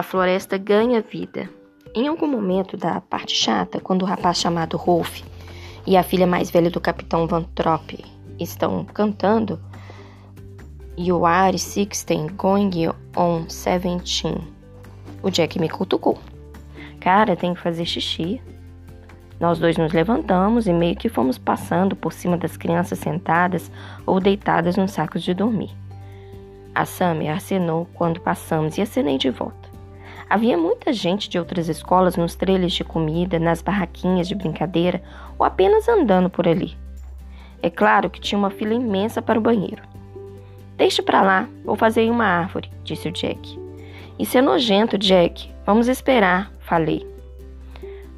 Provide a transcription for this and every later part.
A floresta ganha vida. Em algum momento da parte chata, quando o rapaz chamado Rolf e a filha mais velha do capitão Van Tropp estão cantando You are sixteen going on seventeen. O Jack me cutucou. Cara, tem que fazer xixi. Nós dois nos levantamos e meio que fomos passando por cima das crianças sentadas ou deitadas nos sacos de dormir. A Sammy acenou quando passamos e acenei de volta. Havia muita gente de outras escolas nos trailers de comida, nas barraquinhas de brincadeira ou apenas andando por ali. É claro que tinha uma fila imensa para o banheiro. Deixe para lá, vou fazer uma árvore, disse o Jack. Isso é nojento, Jack. Vamos esperar, falei.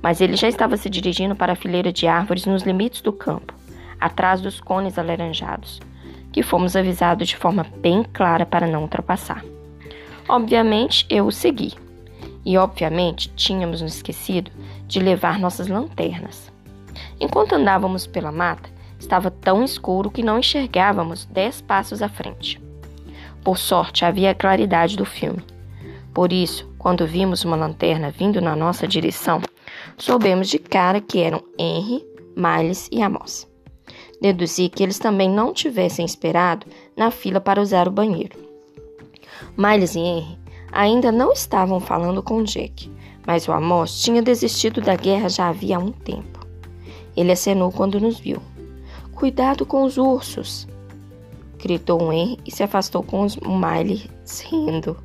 Mas ele já estava se dirigindo para a fileira de árvores nos limites do campo, atrás dos cones alaranjados, que fomos avisados de forma bem clara para não ultrapassar. Obviamente, eu o segui. E, obviamente, tínhamos nos esquecido de levar nossas lanternas. Enquanto andávamos pela mata, estava tão escuro que não enxergávamos dez passos à frente. Por sorte, havia a claridade do filme. Por isso, quando vimos uma lanterna vindo na nossa direção, soubemos de cara que eram Henry, Miles e Amos. Deduzi que eles também não tivessem esperado na fila para usar o banheiro. Miles e Henry ainda não estavam falando com Jack, mas o Amos tinha desistido da guerra já havia um tempo. Ele acenou quando nos viu. Cuidado com os ursos! gritou o Henry e se afastou com os Miles rindo.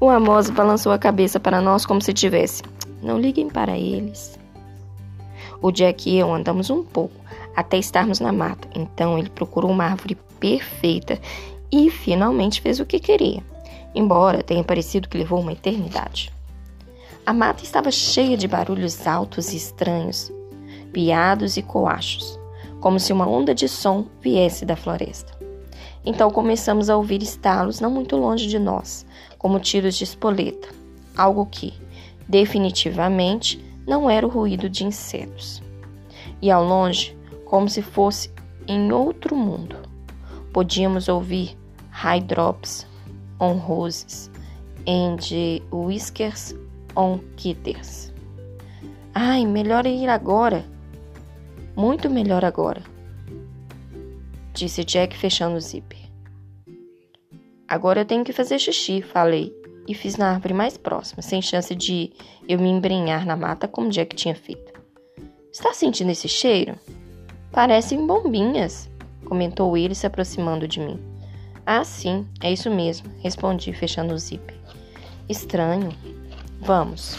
O Amos balançou a cabeça para nós como se tivesse. Não liguem para eles. O Jack e eu andamos um pouco até estarmos na mata. Então ele procurou uma árvore perfeita e finalmente fez o que queria embora tenha parecido que levou uma eternidade. A mata estava cheia de barulhos altos e estranhos, piados e coachos, como se uma onda de som viesse da floresta. Então começamos a ouvir estalos não muito longe de nós, como tiros de espoleta, algo que, definitivamente, não era o ruído de insetos. E ao longe, como se fosse em outro mundo, podíamos ouvir high drops on roses and whiskers on kitters. Ai, melhor ir agora. Muito melhor agora, disse Jack fechando o zíper. Agora eu tenho que fazer xixi, falei, e fiz na árvore mais próxima, sem chance de eu me embrenhar na mata como Jack tinha feito. Está sentindo esse cheiro? Parecem bombinhas, comentou ele se aproximando de mim. Ah, sim, é isso mesmo, respondi, fechando o zíper. Estranho. Vamos.